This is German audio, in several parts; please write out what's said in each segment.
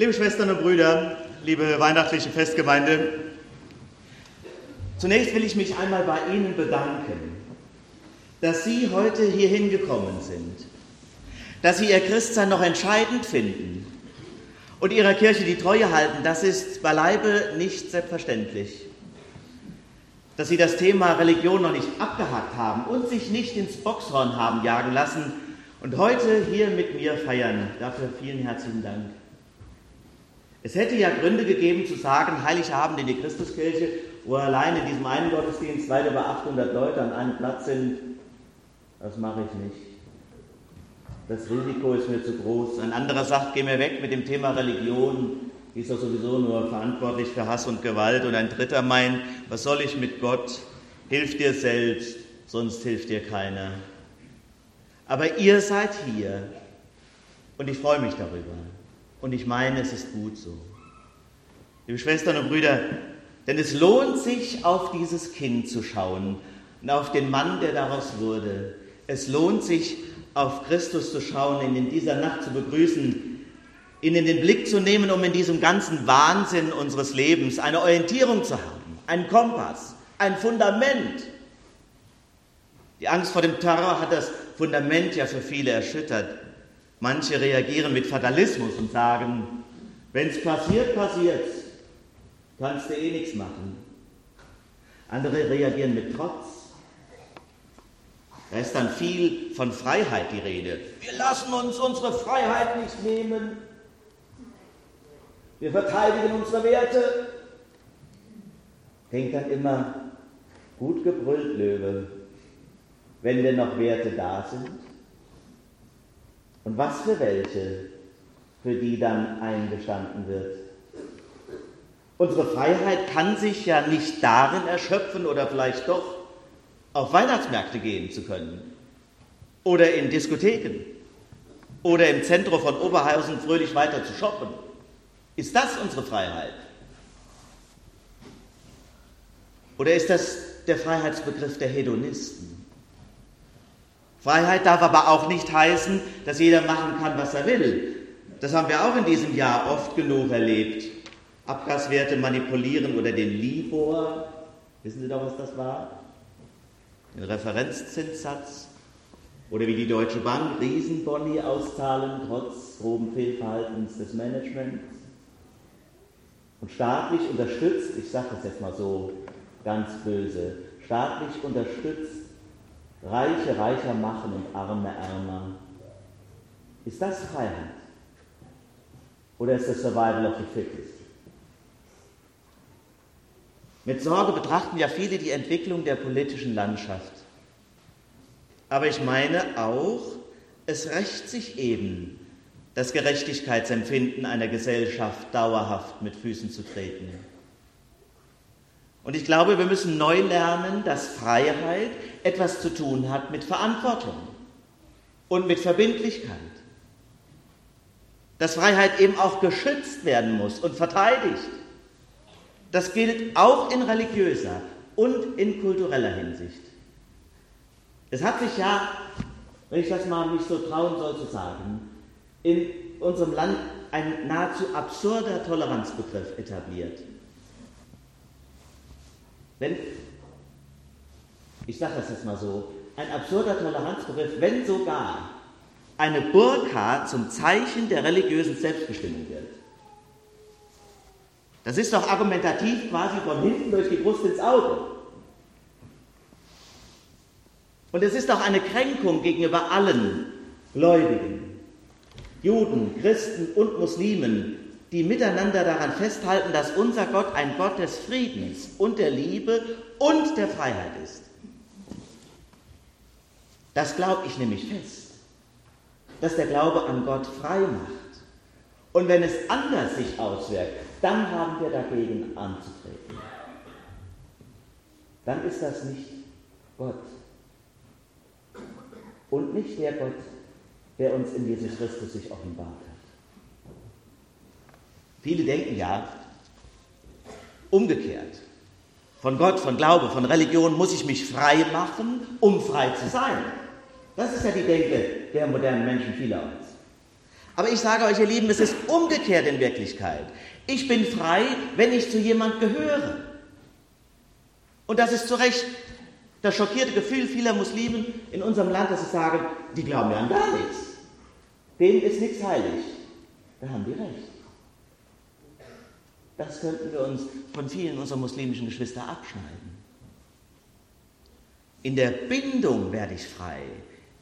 Liebe Schwestern und Brüder, liebe weihnachtliche Festgemeinde, zunächst will ich mich einmal bei Ihnen bedanken, dass Sie heute hier hingekommen sind, dass Sie Ihr Christsein noch entscheidend finden und Ihrer Kirche die Treue halten. Das ist beileibe nicht selbstverständlich. Dass Sie das Thema Religion noch nicht abgehakt haben und sich nicht ins Boxhorn haben jagen lassen und heute hier mit mir feiern. Dafür vielen herzlichen Dank. Es hätte ja Gründe gegeben zu sagen, Heiligabend in die Christuskirche, wo allein in diesem einen Gottesdienst weit über 800 Leute an einem Platz sind, das mache ich nicht. Das Risiko ist mir zu groß. Ein anderer sagt, geh mir weg mit dem Thema Religion, die ist doch sowieso nur verantwortlich für Hass und Gewalt. Und ein dritter meint, was soll ich mit Gott? Hilf dir selbst, sonst hilft dir keiner. Aber ihr seid hier und ich freue mich darüber. Und ich meine, es ist gut so. Liebe Schwestern und Brüder, denn es lohnt sich, auf dieses Kind zu schauen und auf den Mann, der daraus wurde. Es lohnt sich, auf Christus zu schauen, ihn in dieser Nacht zu begrüßen, ihn in den Blick zu nehmen, um in diesem ganzen Wahnsinn unseres Lebens eine Orientierung zu haben, einen Kompass, ein Fundament. Die Angst vor dem Terror hat das Fundament ja für viele erschüttert. Manche reagieren mit Fatalismus und sagen, wenn es passiert, passiert kannst du eh nichts machen. Andere reagieren mit Trotz. Da ist dann viel von Freiheit die Rede. Wir lassen uns unsere Freiheit nicht nehmen. Wir verteidigen unsere Werte. Denkt dann immer, gut gebrüllt, Löwe, wenn denn noch Werte da sind. Und was für welche, für die dann eingestanden wird. Unsere Freiheit kann sich ja nicht darin erschöpfen oder vielleicht doch auf Weihnachtsmärkte gehen zu können oder in Diskotheken oder im Zentrum von Oberhausen fröhlich weiter zu shoppen. Ist das unsere Freiheit? Oder ist das der Freiheitsbegriff der Hedonisten? Freiheit darf aber auch nicht heißen, dass jeder machen kann, was er will. Das haben wir auch in diesem Jahr oft genug erlebt. Abgaswerte manipulieren oder den Libor, wissen Sie doch, was das war? Den Referenzzinssatz oder wie die Deutsche Bank Riesenboni auszahlen, trotz groben Fehlverhaltens des Managements. Und staatlich unterstützt, ich sage das jetzt mal so ganz böse, staatlich unterstützt Reiche reicher machen und Arme ärmer. Ist das Freiheit? Oder ist das Survival of the Fittest? Mit Sorge betrachten ja viele die Entwicklung der politischen Landschaft. Aber ich meine auch, es rächt sich eben, das Gerechtigkeitsempfinden einer Gesellschaft dauerhaft mit Füßen zu treten. Und ich glaube, wir müssen neu lernen, dass Freiheit etwas zu tun hat mit Verantwortung und mit Verbindlichkeit. Dass Freiheit eben auch geschützt werden muss und verteidigt. Das gilt auch in religiöser und in kultureller Hinsicht. Es hat sich ja, wenn ich das mal nicht so trauen soll zu sagen, in unserem Land ein nahezu absurder Toleranzbegriff etabliert. Wenn, ich sage das jetzt mal so, ein absurder Toleranzbegriff, wenn sogar eine Burka zum Zeichen der religiösen Selbstbestimmung wird. Das ist doch argumentativ quasi von hinten durch die Brust ins Auge. Und es ist auch eine Kränkung gegenüber allen Gläubigen, Juden, Christen und Muslimen, die miteinander daran festhalten, dass unser Gott ein Gott des Friedens und der Liebe und der Freiheit ist. Das glaube ich nämlich fest, dass der Glaube an Gott frei macht. Und wenn es anders sich auswirkt, dann haben wir dagegen anzutreten. Dann ist das nicht Gott. Und nicht der Gott, der uns in Jesus Christus sich offenbart. Viele denken ja umgekehrt. Von Gott, von Glaube, von Religion muss ich mich frei machen, um frei zu sein. Das ist ja die Denke der modernen Menschen vielerorts. Aber ich sage euch, ihr Lieben, es ist umgekehrt in Wirklichkeit. Ich bin frei, wenn ich zu jemand gehöre. Und das ist zu Recht das schockierte Gefühl vieler Muslimen in unserem Land, dass sie sagen, die glauben ja an gar nichts. Denen ist nichts heilig. Da haben die recht. Das könnten wir uns von vielen unserer muslimischen Geschwister abschneiden. In der Bindung werde ich frei.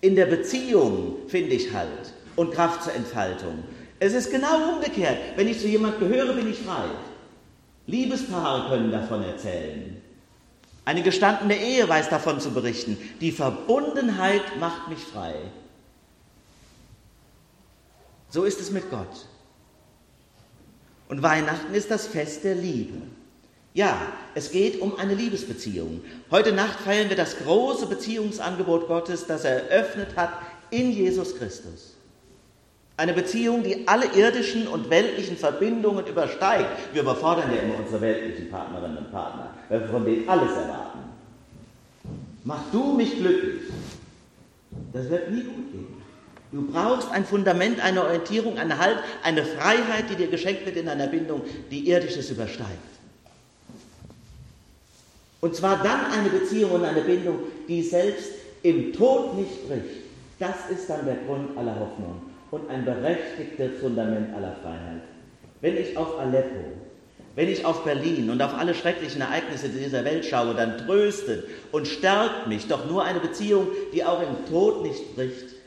In der Beziehung finde ich Halt und Kraft zur Entfaltung. Es ist genau umgekehrt. Wenn ich zu jemand gehöre, bin ich frei. Liebespaare können davon erzählen. Eine gestandene Ehe weiß davon zu berichten. Die Verbundenheit macht mich frei. So ist es mit Gott. Und Weihnachten ist das Fest der Liebe. Ja, es geht um eine Liebesbeziehung. Heute Nacht feiern wir das große Beziehungsangebot Gottes, das er eröffnet hat in Jesus Christus. Eine Beziehung, die alle irdischen und weltlichen Verbindungen übersteigt. Wir überfordern ja immer unsere weltlichen Partnerinnen und Partner, weil wir von denen alles erwarten. Mach du mich glücklich. Das wird nie gut gehen. Du brauchst ein Fundament, eine Orientierung, einen Halt, eine Freiheit, die dir geschenkt wird in einer Bindung, die irdisches übersteigt. Und zwar dann eine Beziehung und eine Bindung, die selbst im Tod nicht bricht. Das ist dann der Grund aller Hoffnung und ein berechtigtes Fundament aller Freiheit. Wenn ich auf Aleppo, wenn ich auf Berlin und auf alle schrecklichen Ereignisse dieser Welt schaue, dann tröstet und stärkt mich doch nur eine Beziehung, die auch im Tod nicht bricht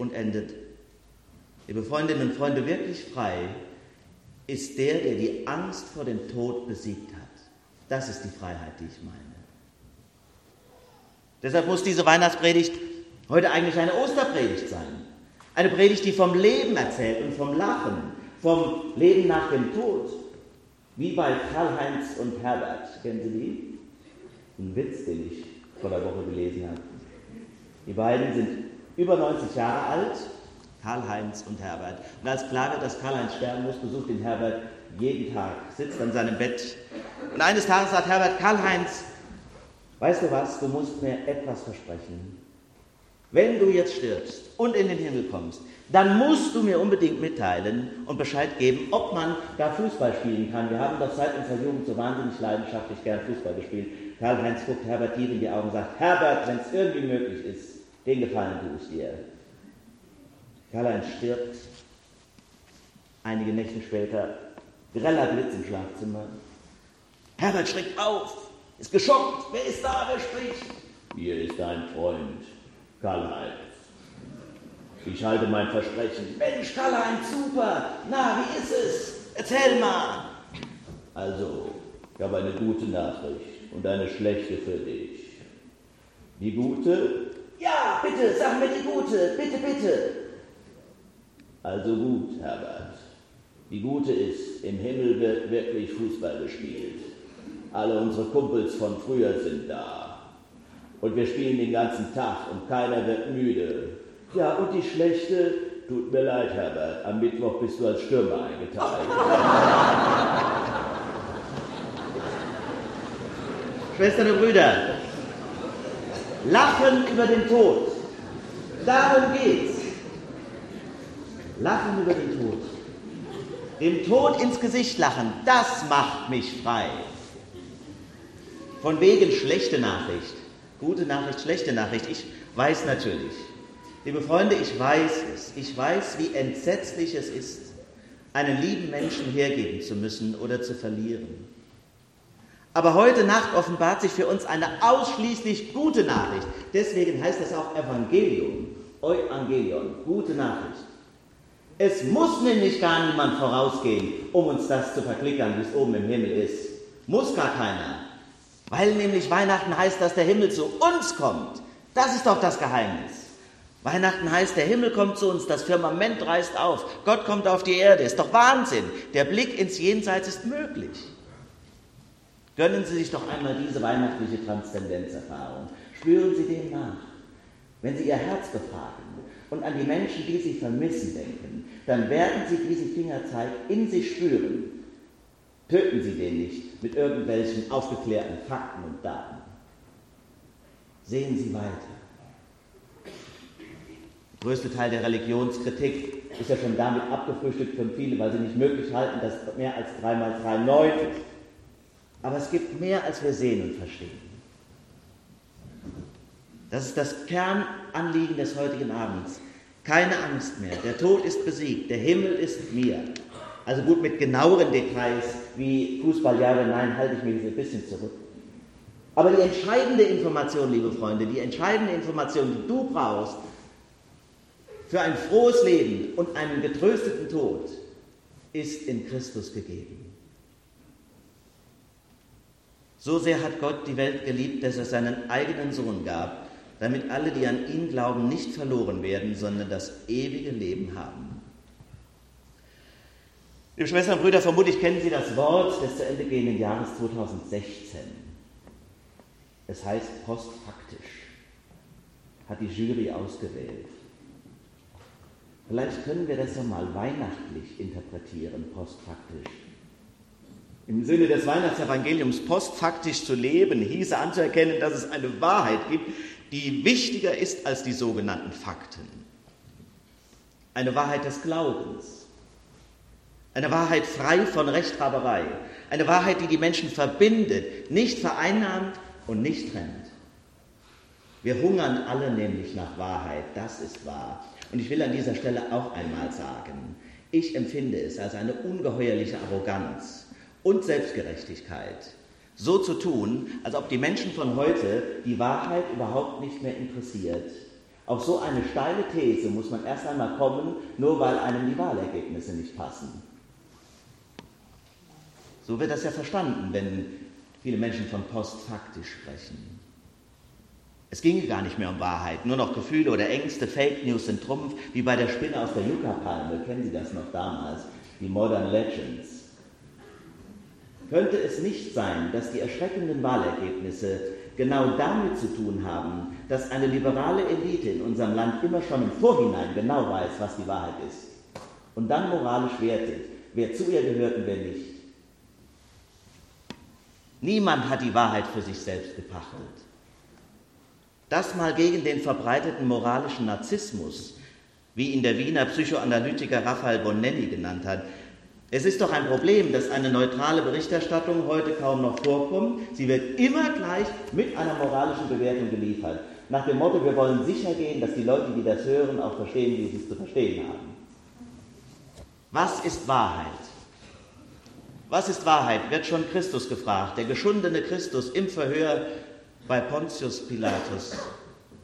und endet. Liebe Freundinnen und Freunde, wirklich frei ist der, der die Angst vor dem Tod besiegt hat. Das ist die Freiheit, die ich meine. Deshalb muss diese Weihnachtspredigt heute eigentlich eine Osterpredigt sein. Eine Predigt, die vom Leben erzählt und vom Lachen, vom Leben nach dem Tod. Wie bei Karl-Heinz und Herbert. Kennen Sie die? Ein Witz, den ich vor der Woche gelesen habe. Die beiden sind über 90 Jahre alt, Karl-Heinz und Herbert. Und als klar wird, dass Karl-Heinz sterben muss, besucht ihn Herbert jeden Tag, sitzt an seinem Bett. Und eines Tages sagt Herbert, Karl-Heinz, weißt du was, du musst mir etwas versprechen. Wenn du jetzt stirbst und in den Himmel kommst, dann musst du mir unbedingt mitteilen und Bescheid geben, ob man da Fußball spielen kann. Wir haben doch seit unserer Jugend so wahnsinnig leidenschaftlich gern Fußball gespielt. Karl-Heinz guckt Herbert tief in die Augen und sagt, Herbert, wenn es irgendwie möglich ist, den Gefallen tue ich dir. Karl-Heinz stirbt. Einige Nächte später, greller Blitz im Schlafzimmer. Herbert schreckt auf, ist geschockt. Wer ist da? Wer spricht? Hier ist dein Freund, Karl-Heinz. Ich halte mein Versprechen. Mensch, Karl-Heinz, super. Na, wie ist es? Erzähl mal. Also, ich habe eine gute Nachricht und eine schlechte für dich. Die gute? Bitte, sag mir die gute. Bitte, bitte. Also gut, Herbert. Die gute ist, im Himmel wird wirklich Fußball gespielt. Alle unsere Kumpels von früher sind da. Und wir spielen den ganzen Tag und keiner wird müde. Ja, und die schlechte, tut mir leid, Herbert, am Mittwoch bist du als Stürmer eingeteilt. Schwestern und Brüder, lachen über den Tod. Darum geht's. Lachen über den Tod. Dem Tod ins Gesicht lachen, das macht mich frei. Von wegen schlechte Nachricht. Gute Nachricht, schlechte Nachricht. Ich weiß natürlich. Liebe Freunde, ich weiß es. Ich weiß, wie entsetzlich es ist, einen lieben Menschen hergeben zu müssen oder zu verlieren. Aber heute Nacht offenbart sich für uns eine ausschließlich gute Nachricht. Deswegen heißt es auch Evangelium, Evangelion, gute Nachricht. Es muss nämlich gar niemand vorausgehen, um uns das zu verklickern, wie es oben im Himmel ist. Muss gar keiner. Weil nämlich Weihnachten heißt, dass der Himmel zu uns kommt. Das ist doch das Geheimnis. Weihnachten heißt, der Himmel kommt zu uns, das Firmament reißt auf, Gott kommt auf die Erde. Ist doch Wahnsinn. Der Blick ins Jenseits ist möglich. Gönnen Sie sich doch einmal diese weihnachtliche Transzendenzerfahrung. Spüren Sie dem nach. Wenn Sie Ihr Herz befragen und an die Menschen, die Sie vermissen, denken, dann werden Sie diesen Fingerzeig in sich spüren Töten Sie den nicht mit irgendwelchen aufgeklärten Fakten und Daten. Sehen Sie weiter. Der größte Teil der Religionskritik ist ja schon damit abgefrühstückt von vielen, weil sie nicht möglich halten, dass mehr als 3 mal 3 9 ist. Aber es gibt mehr, als wir sehen und verstehen. Das ist das Kernanliegen des heutigen Abends. Keine Angst mehr. Der Tod ist besiegt. Der Himmel ist mir. Also gut, mit genaueren Details wie Fußballjahre, nein, halte ich mich ein bisschen zurück. Aber die entscheidende Information, liebe Freunde, die entscheidende Information, die du brauchst für ein frohes Leben und einen getrösteten Tod, ist in Christus gegeben. So sehr hat Gott die Welt geliebt, dass er seinen eigenen Sohn gab, damit alle, die an ihn glauben, nicht verloren werden, sondern das ewige Leben haben. Liebe Schwestern und Brüder, vermutlich kennen Sie das Wort des zu Ende gehenden Jahres 2016. Es heißt postfaktisch, hat die Jury ausgewählt. Vielleicht können wir das ja mal weihnachtlich interpretieren, postfaktisch. Im Sinne des Weihnachtsevangeliums postfaktisch zu leben, hieße anzuerkennen, dass es eine Wahrheit gibt, die wichtiger ist als die sogenannten Fakten. Eine Wahrheit des Glaubens. Eine Wahrheit frei von Rechthaberei. Eine Wahrheit, die die Menschen verbindet, nicht vereinnahmt und nicht trennt. Wir hungern alle nämlich nach Wahrheit, das ist wahr. Und ich will an dieser Stelle auch einmal sagen, ich empfinde es als eine ungeheuerliche Arroganz und Selbstgerechtigkeit, so zu tun, als ob die Menschen von heute die Wahrheit überhaupt nicht mehr interessiert. Auf so eine steile These muss man erst einmal kommen, nur weil einem die Wahlergebnisse nicht passen. So wird das ja verstanden, wenn viele Menschen von postfaktisch sprechen. Es ginge gar nicht mehr um Wahrheit, nur noch Gefühle oder Ängste, Fake News sind Trumpf, wie bei der Spinne aus der Yucca-Palme. Kennen Sie das noch damals? Die Modern Legends. Könnte es nicht sein, dass die erschreckenden Wahlergebnisse genau damit zu tun haben, dass eine liberale Elite in unserem Land immer schon im Vorhinein genau weiß, was die Wahrheit ist und dann moralisch wertet, wer zu ihr gehört und wer nicht? Niemand hat die Wahrheit für sich selbst gepachtet. Das mal gegen den verbreiteten moralischen Narzissmus, wie ihn der Wiener Psychoanalytiker Raphael Bonelli genannt hat, es ist doch ein Problem, dass eine neutrale Berichterstattung heute kaum noch vorkommt. Sie wird immer gleich mit einer moralischen Bewertung geliefert. Nach dem Motto, wir wollen sicher gehen, dass die Leute, die das hören, auch verstehen, wie sie es zu verstehen haben. Was ist Wahrheit? Was ist Wahrheit? Wird schon Christus gefragt. Der geschundene Christus im Verhör bei Pontius Pilatus.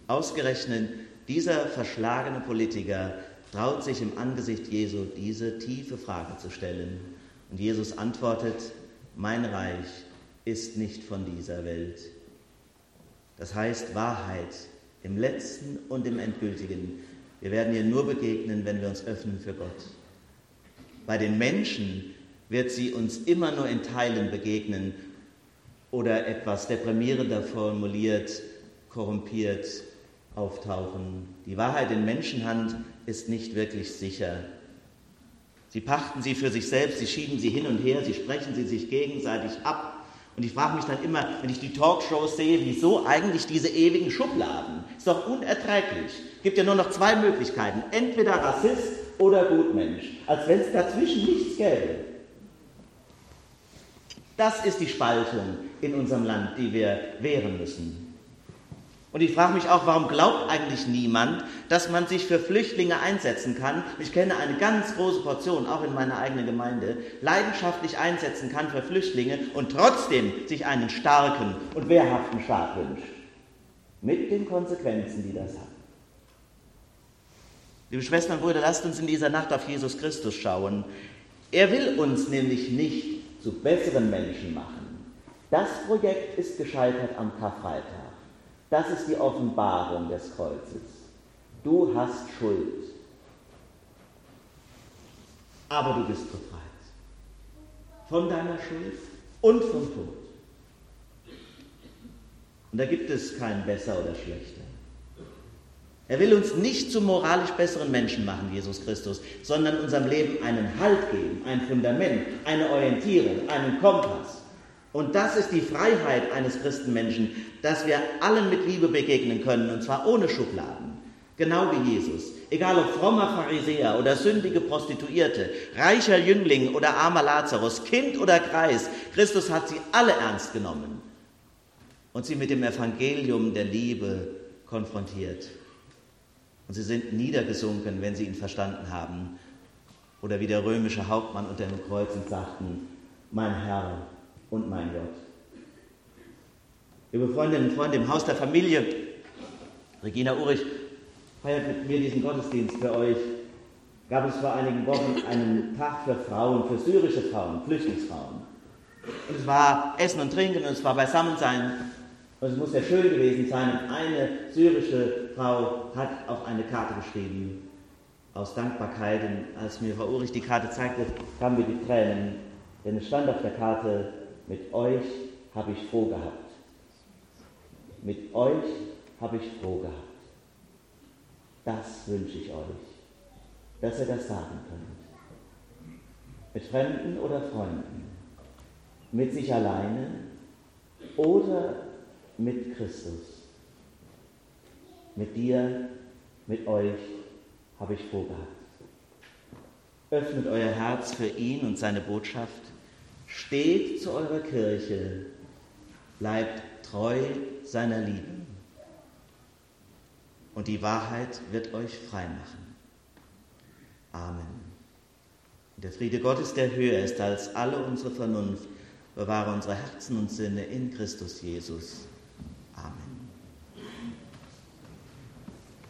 Ausgerechnet dieser verschlagene Politiker traut sich im Angesicht Jesu diese tiefe Frage zu stellen. Und Jesus antwortet, mein Reich ist nicht von dieser Welt. Das heißt Wahrheit im letzten und im endgültigen. Wir werden ihr nur begegnen, wenn wir uns öffnen für Gott. Bei den Menschen wird sie uns immer nur in Teilen begegnen oder etwas deprimierender formuliert, korrumpiert auftauchen. Die Wahrheit in Menschenhand ist nicht wirklich sicher. Sie pachten sie für sich selbst, sie schieben sie hin und her, sie sprechen sie sich gegenseitig ab. Und ich frage mich dann immer, wenn ich die Talkshows sehe, wieso eigentlich diese ewigen Schubladen? Ist doch unerträglich. Gibt ja nur noch zwei Möglichkeiten. Entweder Rassist oder Gutmensch. Als wenn es dazwischen nichts gäbe. Das ist die Spaltung in unserem Land, die wir wehren müssen. Und ich frage mich auch, warum glaubt eigentlich niemand, dass man sich für Flüchtlinge einsetzen kann? Ich kenne eine ganz große Portion, auch in meiner eigenen Gemeinde, leidenschaftlich einsetzen kann für Flüchtlinge und trotzdem sich einen starken und wehrhaften Staat wünscht. Mit den Konsequenzen, die das hat. Liebe Schwestern und Brüder, lasst uns in dieser Nacht auf Jesus Christus schauen. Er will uns nämlich nicht zu besseren Menschen machen. Das Projekt ist gescheitert am Karfreitag. Das ist die Offenbarung des Kreuzes. Du hast Schuld, aber du bist befreit. Von deiner Schuld und vom Tod. Und da gibt es kein besser oder schlechter. Er will uns nicht zu moralisch besseren Menschen machen, Jesus Christus, sondern unserem Leben einen Halt geben, ein Fundament, eine Orientierung, einen Kompass. Und das ist die Freiheit eines Christenmenschen, dass wir allen mit Liebe begegnen können, und zwar ohne Schubladen, genau wie Jesus. egal ob frommer Pharisäer oder sündige Prostituierte, reicher Jüngling oder armer Lazarus, Kind oder Kreis, Christus hat sie alle ernst genommen und sie mit dem Evangelium der Liebe konfrontiert. Und sie sind niedergesunken, wenn sie ihn verstanden haben. Oder wie der römische Hauptmann unter dem Kreuz und sagten, mein Herr und mein Gott. Liebe Freundinnen und Freunde, im Haus der Familie, Regina Urich feiert mit mir diesen Gottesdienst für euch. Gab es vor einigen Wochen einen Tag für Frauen, für syrische Frauen, Flüchtlingsfrauen. Und es war Essen und Trinken und es war Beisammensein. Und es muss sehr schön gewesen sein. Und eine syrische Frau hat auf eine Karte geschrieben, aus Dankbarkeit. Und als mir Frau Urich die Karte zeigte, kamen mir die Tränen. Denn es stand auf der Karte, mit euch habe ich froh gehabt. Mit euch habe ich froh gehabt. Das wünsche ich euch, dass ihr das sagen könnt. Mit Fremden oder Freunden, mit sich alleine oder mit Christus. Mit dir, mit euch habe ich froh gehabt. Öffnet euer Herz für ihn und seine Botschaft. Steht zu eurer Kirche. Bleibt treu seiner Liebe. Und die Wahrheit wird euch frei machen. Amen. Der Friede Gottes, der höher ist als alle unsere Vernunft, bewahre unsere Herzen und Sinne in Christus Jesus.